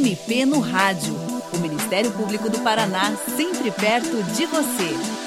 MP no Rádio. O Ministério Público do Paraná, sempre perto de você.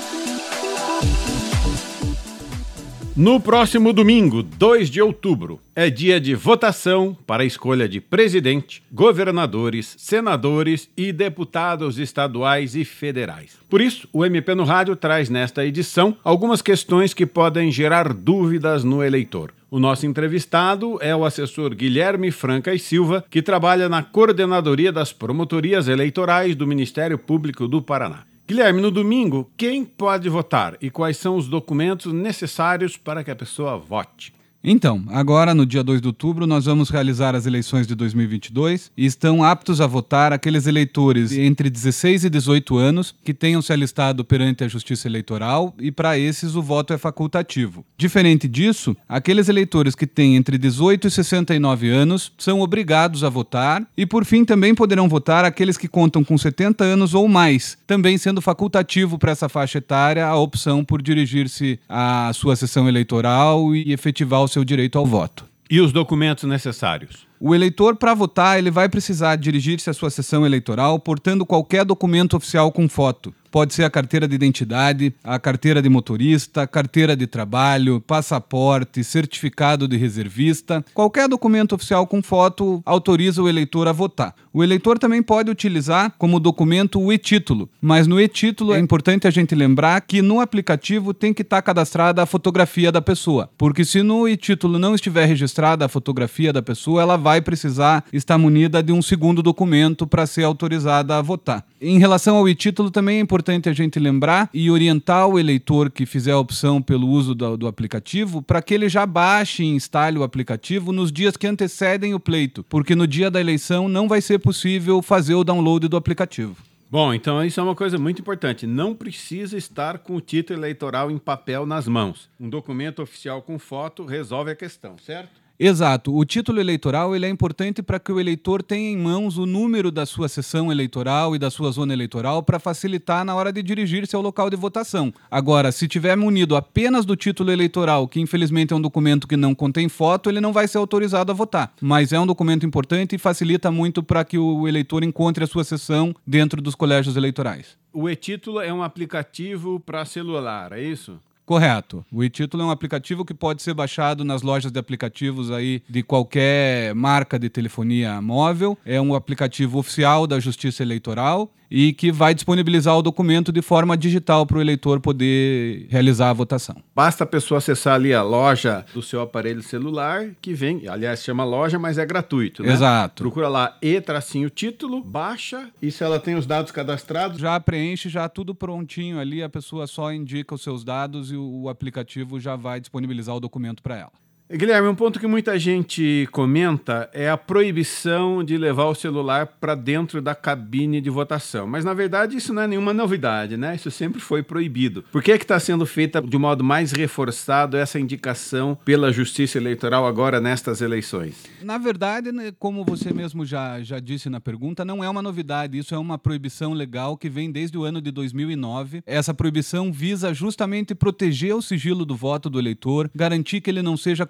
No próximo domingo, 2 de outubro, é dia de votação para a escolha de presidente, governadores, senadores e deputados estaduais e federais. Por isso, o MP no Rádio traz nesta edição algumas questões que podem gerar dúvidas no eleitor. O nosso entrevistado é o assessor Guilherme Franca e Silva, que trabalha na coordenadoria das promotorias eleitorais do Ministério Público do Paraná. Guilherme, no domingo, quem pode votar e quais são os documentos necessários para que a pessoa vote? Então, agora no dia 2 de outubro, nós vamos realizar as eleições de 2022 e estão aptos a votar aqueles eleitores entre 16 e 18 anos que tenham se alistado perante a Justiça Eleitoral e para esses o voto é facultativo. Diferente disso, aqueles eleitores que têm entre 18 e 69 anos são obrigados a votar e, por fim, também poderão votar aqueles que contam com 70 anos ou mais, também sendo facultativo para essa faixa etária a opção por dirigir-se à sua sessão eleitoral e efetivar o seu direito ao voto. E os documentos necessários? O eleitor, para votar, ele vai precisar dirigir-se à sua sessão eleitoral portando qualquer documento oficial com foto. Pode ser a carteira de identidade, a carteira de motorista, carteira de trabalho, passaporte, certificado de reservista. Qualquer documento oficial com foto autoriza o eleitor a votar. O eleitor também pode utilizar como documento o e-título, mas no e-título é importante a gente lembrar que no aplicativo tem que estar cadastrada a fotografia da pessoa, porque se no e-título não estiver registrada a fotografia da pessoa, ela vai precisar estar munida de um segundo documento para ser autorizada a votar. Em relação ao e-título, também é importante a gente lembrar e orientar o eleitor que fizer a opção pelo uso do, do aplicativo para que ele já baixe e instale o aplicativo nos dias que antecedem o pleito, porque no dia da eleição não vai ser possível fazer o download do aplicativo. Bom, então isso é uma coisa muito importante. Não precisa estar com o título eleitoral em papel nas mãos. Um documento oficial com foto resolve a questão, certo? Exato. O título eleitoral ele é importante para que o eleitor tenha em mãos o número da sua sessão eleitoral e da sua zona eleitoral para facilitar na hora de dirigir-se ao local de votação. Agora, se tiver munido apenas do título eleitoral, que infelizmente é um documento que não contém foto, ele não vai ser autorizado a votar. Mas é um documento importante e facilita muito para que o eleitor encontre a sua sessão dentro dos colégios eleitorais. O e-título é um aplicativo para celular, é isso? Correto. O e-título é um aplicativo que pode ser baixado nas lojas de aplicativos aí de qualquer marca de telefonia móvel. É um aplicativo oficial da Justiça Eleitoral e que vai disponibilizar o documento de forma digital para o eleitor poder realizar a votação. Basta a pessoa acessar ali a loja do seu aparelho celular, que vem, aliás, chama loja, mas é gratuito, né? Exato. Procura lá e tracinho título, baixa e se ela tem os dados cadastrados, já preenche, já tudo prontinho ali, a pessoa só indica os seus dados e o aplicativo já vai disponibilizar o documento para ela. Guilherme, um ponto que muita gente comenta é a proibição de levar o celular para dentro da cabine de votação. Mas na verdade isso não é nenhuma novidade, né? Isso sempre foi proibido. Por que é está sendo feita de modo mais reforçado essa indicação pela Justiça Eleitoral agora nestas eleições? Na verdade, né, como você mesmo já, já disse na pergunta, não é uma novidade. Isso é uma proibição legal que vem desde o ano de 2009. Essa proibição visa justamente proteger o sigilo do voto do eleitor, garantir que ele não seja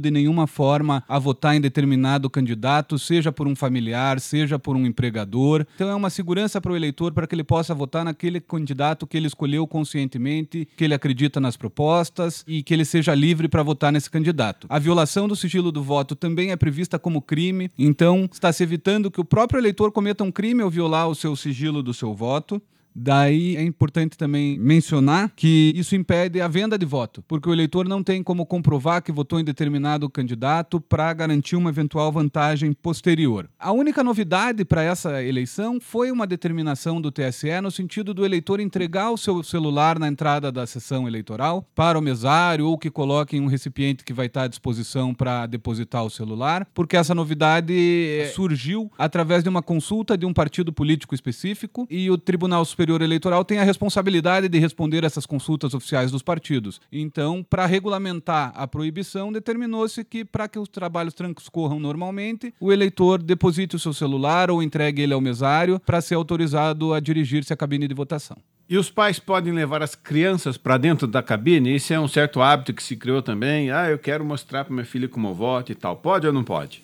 de nenhuma forma a votar em determinado candidato, seja por um familiar, seja por um empregador. Então é uma segurança para o eleitor para que ele possa votar naquele candidato que ele escolheu conscientemente, que ele acredita nas propostas e que ele seja livre para votar nesse candidato. A violação do sigilo do voto também é prevista como crime, então está se evitando que o próprio eleitor cometa um crime ao violar o seu sigilo do seu voto. Daí é importante também mencionar que isso impede a venda de voto, porque o eleitor não tem como comprovar que votou em determinado candidato para garantir uma eventual vantagem posterior. A única novidade para essa eleição foi uma determinação do TSE no sentido do eleitor entregar o seu celular na entrada da sessão eleitoral para o mesário ou que coloque em um recipiente que vai estar à disposição para depositar o celular, porque essa novidade eh, surgiu através de uma consulta de um partido político específico e o Tribunal Superior Superior Eleitoral tem a responsabilidade de responder essas consultas oficiais dos partidos. Então, para regulamentar a proibição, determinou-se que, para que os trabalhos transcorram normalmente, o eleitor deposite o seu celular ou entregue ele ao mesário para ser autorizado a dirigir-se à cabine de votação. E os pais podem levar as crianças para dentro da cabine? Isso é um certo hábito que se criou também. Ah, eu quero mostrar para minha filha como voto e tal. Pode ou não pode?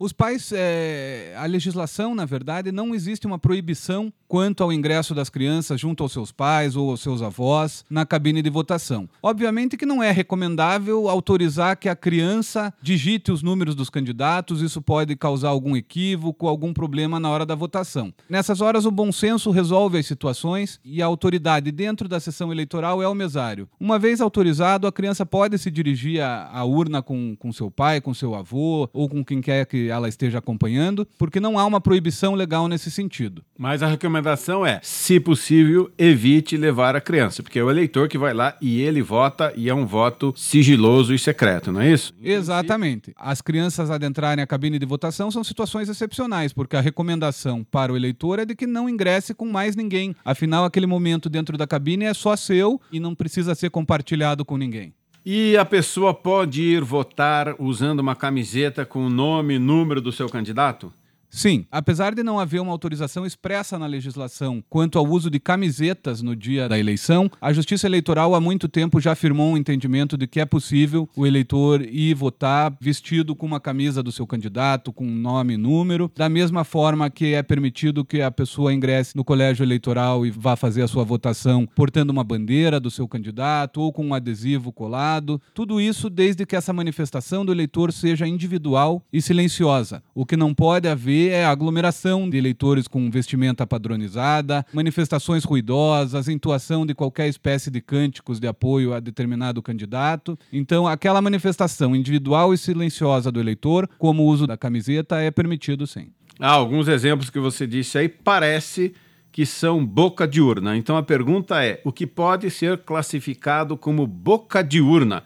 Os pais, é, a legislação, na verdade, não existe uma proibição quanto ao ingresso das crianças junto aos seus pais ou aos seus avós na cabine de votação. Obviamente que não é recomendável autorizar que a criança digite os números dos candidatos, isso pode causar algum equívoco, algum problema na hora da votação. Nessas horas, o bom senso resolve as situações e a autoridade dentro da sessão eleitoral é o mesário. Uma vez autorizado, a criança pode se dirigir à, à urna com, com seu pai, com seu avô ou com quem quer que ela esteja acompanhando, porque não há uma proibição legal nesse sentido. Mas a recomendação é, se possível, evite levar a criança, porque é o eleitor que vai lá e ele vota e é um voto sigiloso e secreto, não é isso? Exatamente. As crianças adentrarem a cabine de votação são situações excepcionais, porque a recomendação para o eleitor é de que não ingresse com mais ninguém. Afinal, aquele momento dentro da cabine é só seu e não precisa ser compartilhado com ninguém. E a pessoa pode ir votar usando uma camiseta com o nome e número do seu candidato? Sim, apesar de não haver uma autorização expressa na legislação quanto ao uso de camisetas no dia da eleição, a Justiça Eleitoral há muito tempo já afirmou um entendimento de que é possível o eleitor ir votar vestido com uma camisa do seu candidato, com nome e número, da mesma forma que é permitido que a pessoa ingresse no colégio eleitoral e vá fazer a sua votação portando uma bandeira do seu candidato ou com um adesivo colado. Tudo isso desde que essa manifestação do eleitor seja individual e silenciosa. O que não pode haver é a aglomeração de eleitores com vestimenta padronizada, manifestações ruidosas, entoação de qualquer espécie de cânticos de apoio a determinado candidato. Então, aquela manifestação individual e silenciosa do eleitor, como o uso da camiseta, é permitido sim. Ah, alguns exemplos que você disse aí parece que são boca de urna. Então a pergunta é: o que pode ser classificado como boca de urna?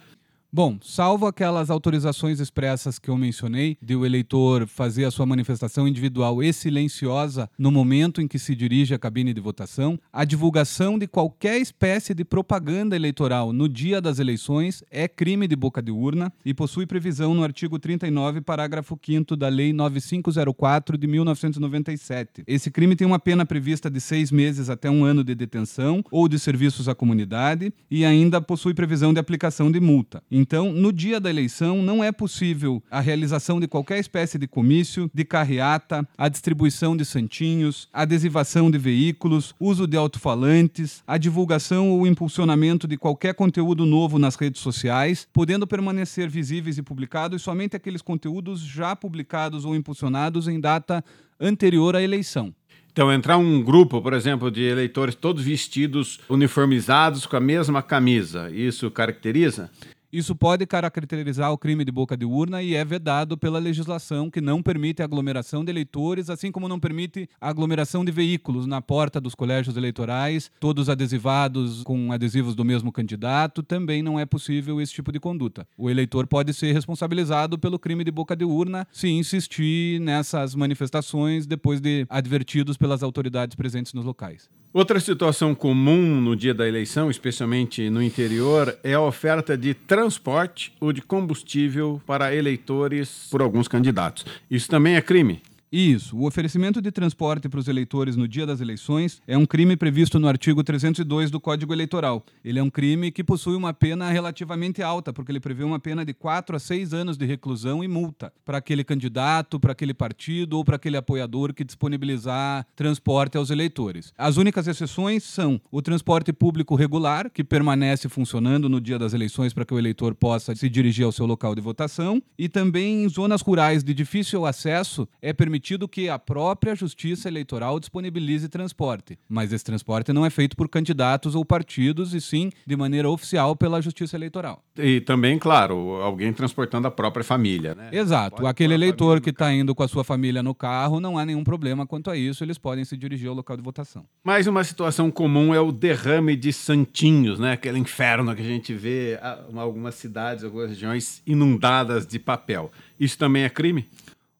Bom, salvo aquelas autorizações expressas que eu mencionei, de o eleitor fazer a sua manifestação individual e silenciosa no momento em que se dirige à cabine de votação, a divulgação de qualquer espécie de propaganda eleitoral no dia das eleições é crime de boca de urna e possui previsão no artigo 39, parágrafo 5 da Lei 9504 de 1997. Esse crime tem uma pena prevista de seis meses até um ano de detenção ou de serviços à comunidade e ainda possui previsão de aplicação de multa. Então, no dia da eleição, não é possível a realização de qualquer espécie de comício, de carreata, a distribuição de santinhos, adesivação de veículos, uso de alto-falantes, a divulgação ou impulsionamento de qualquer conteúdo novo nas redes sociais, podendo permanecer visíveis e publicados somente aqueles conteúdos já publicados ou impulsionados em data anterior à eleição. Então, entrar um grupo, por exemplo, de eleitores todos vestidos, uniformizados com a mesma camisa, isso caracteriza? Isso pode caracterizar o crime de boca de urna e é vedado pela legislação que não permite aglomeração de eleitores, assim como não permite aglomeração de veículos na porta dos colégios eleitorais, todos adesivados com adesivos do mesmo candidato, também não é possível esse tipo de conduta. O eleitor pode ser responsabilizado pelo crime de boca de urna se insistir nessas manifestações depois de advertidos pelas autoridades presentes nos locais. Outra situação comum no dia da eleição, especialmente no interior, é a oferta de transporte ou de combustível para eleitores por alguns candidatos. Isso também é crime? Isso. O oferecimento de transporte para os eleitores no dia das eleições é um crime previsto no artigo 302 do Código Eleitoral. Ele é um crime que possui uma pena relativamente alta, porque ele prevê uma pena de 4 a 6 anos de reclusão e multa para aquele candidato, para aquele partido ou para aquele apoiador que disponibilizar transporte aos eleitores. As únicas exceções são o transporte público regular, que permanece funcionando no dia das eleições para que o eleitor possa se dirigir ao seu local de votação, e também em zonas rurais de difícil acesso é permitido permitido que a própria Justiça Eleitoral disponibilize transporte, mas esse transporte não é feito por candidatos ou partidos, e sim de maneira oficial pela Justiça Eleitoral. E também, claro, alguém transportando a própria família, né? Exato. Pode Aquele eleitor que está indo com a sua família no carro, não há nenhum problema quanto a isso, eles podem se dirigir ao local de votação. Mais uma situação comum é o derrame de santinhos, né? Aquele inferno que a gente vê em algumas cidades, algumas regiões inundadas de papel. Isso também é crime?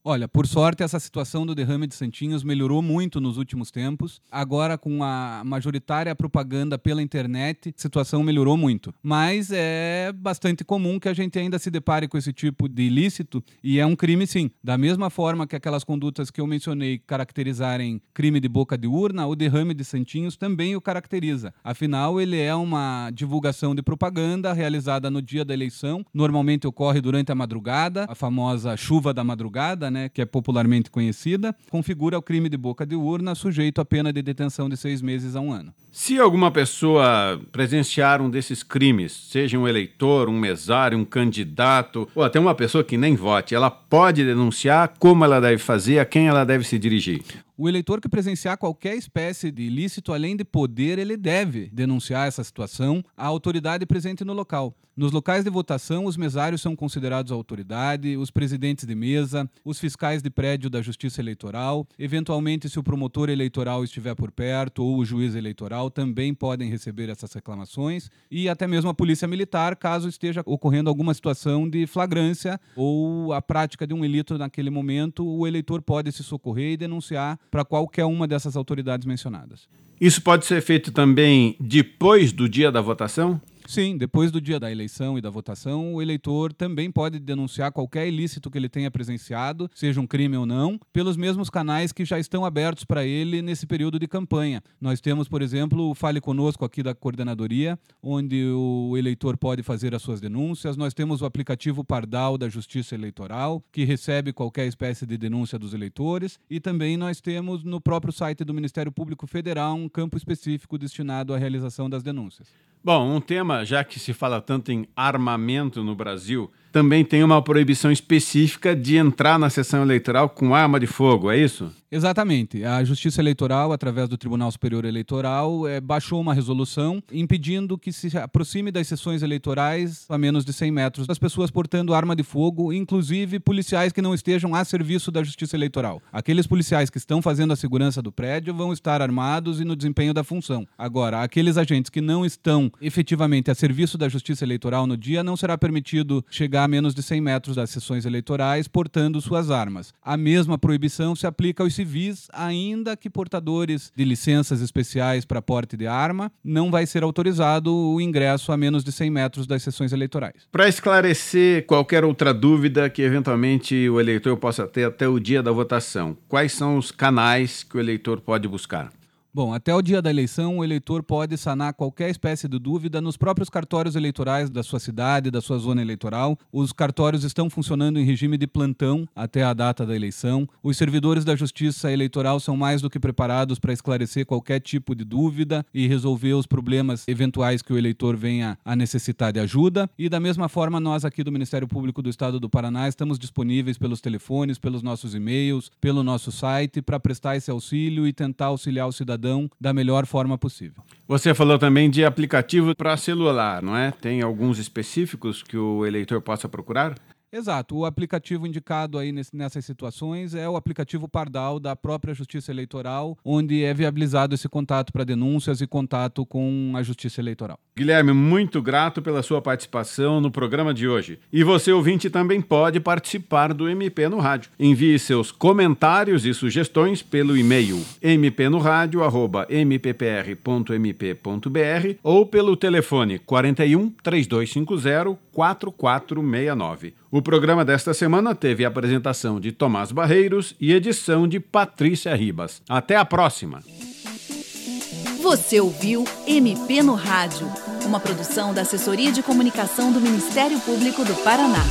Olha, por sorte, essa situação do derrame de Santinhos melhorou muito nos últimos tempos. Agora, com a majoritária propaganda pela internet, a situação melhorou muito. Mas é bastante comum que a gente ainda se depare com esse tipo de ilícito e é um crime, sim. Da mesma forma que aquelas condutas que eu mencionei caracterizarem crime de boca de urna, o derrame de Santinhos também o caracteriza. Afinal, ele é uma divulgação de propaganda realizada no dia da eleição. Normalmente ocorre durante a madrugada, a famosa chuva da madrugada, né, que é popularmente conhecida, configura o crime de boca de urna, sujeito a pena de detenção de seis meses a um ano. Se alguma pessoa presenciar um desses crimes, seja um eleitor, um mesário, um candidato, ou até uma pessoa que nem vote, ela pode denunciar como ela deve fazer, a quem ela deve se dirigir. O eleitor que presenciar qualquer espécie de ilícito, além de poder, ele deve denunciar essa situação à autoridade presente no local. Nos locais de votação, os mesários são considerados autoridade, os presidentes de mesa, os fiscais de prédio da Justiça Eleitoral. Eventualmente, se o promotor eleitoral estiver por perto ou o juiz eleitoral, também podem receber essas reclamações. E até mesmo a Polícia Militar, caso esteja ocorrendo alguma situação de flagrância ou a prática de um ilícito naquele momento, o eleitor pode se socorrer e denunciar para qualquer uma dessas autoridades mencionadas. Isso pode ser feito também depois do dia da votação? Sim, depois do dia da eleição e da votação, o eleitor também pode denunciar qualquer ilícito que ele tenha presenciado, seja um crime ou não, pelos mesmos canais que já estão abertos para ele nesse período de campanha. Nós temos, por exemplo, o Fale Conosco aqui da coordenadoria, onde o eleitor pode fazer as suas denúncias. Nós temos o aplicativo Pardal da Justiça Eleitoral, que recebe qualquer espécie de denúncia dos eleitores. E também nós temos no próprio site do Ministério Público Federal um campo específico destinado à realização das denúncias. Bom, um tema, já que se fala tanto em armamento no Brasil, também tem uma proibição específica de entrar na sessão eleitoral com arma de fogo, é isso? Exatamente. A Justiça Eleitoral, através do Tribunal Superior Eleitoral, é, baixou uma resolução impedindo que se aproxime das sessões eleitorais a menos de 100 metros das pessoas portando arma de fogo, inclusive policiais que não estejam a serviço da Justiça Eleitoral. Aqueles policiais que estão fazendo a segurança do prédio vão estar armados e no desempenho da função. Agora, aqueles agentes que não estão efetivamente a serviço da Justiça Eleitoral no dia, não será permitido chegar a menos de 100 metros das sessões eleitorais portando suas armas. A mesma proibição se aplica aos civis, ainda que portadores de licenças especiais para porte de arma, não vai ser autorizado o ingresso a menos de 100 metros das sessões eleitorais. Para esclarecer qualquer outra dúvida que eventualmente o eleitor possa ter até o dia da votação, quais são os canais que o eleitor pode buscar? Bom, até o dia da eleição, o eleitor pode sanar qualquer espécie de dúvida nos próprios cartórios eleitorais da sua cidade, da sua zona eleitoral. Os cartórios estão funcionando em regime de plantão até a data da eleição. Os servidores da Justiça Eleitoral são mais do que preparados para esclarecer qualquer tipo de dúvida e resolver os problemas eventuais que o eleitor venha a necessitar de ajuda. E da mesma forma, nós aqui do Ministério Público do Estado do Paraná estamos disponíveis pelos telefones, pelos nossos e-mails, pelo nosso site para prestar esse auxílio e tentar auxiliar o cidadão cidadão da melhor forma possível. Você falou também de aplicativo para celular, não é? Tem alguns específicos que o eleitor possa procurar? Exato. O aplicativo indicado aí nessas situações é o aplicativo Pardal da própria Justiça Eleitoral, onde é viabilizado esse contato para denúncias e contato com a Justiça Eleitoral. Guilherme, muito grato pela sua participação no programa de hoje. E você, ouvinte, também pode participar do MP no Rádio. Envie seus comentários e sugestões pelo e-mail mpnoradio.mppr.mp.br ou pelo telefone 41 3250 4469. O programa desta semana teve a apresentação de Tomás Barreiros e edição de Patrícia Ribas. Até a próxima! Você ouviu MP no Rádio, uma produção da Assessoria de Comunicação do Ministério Público do Paraná.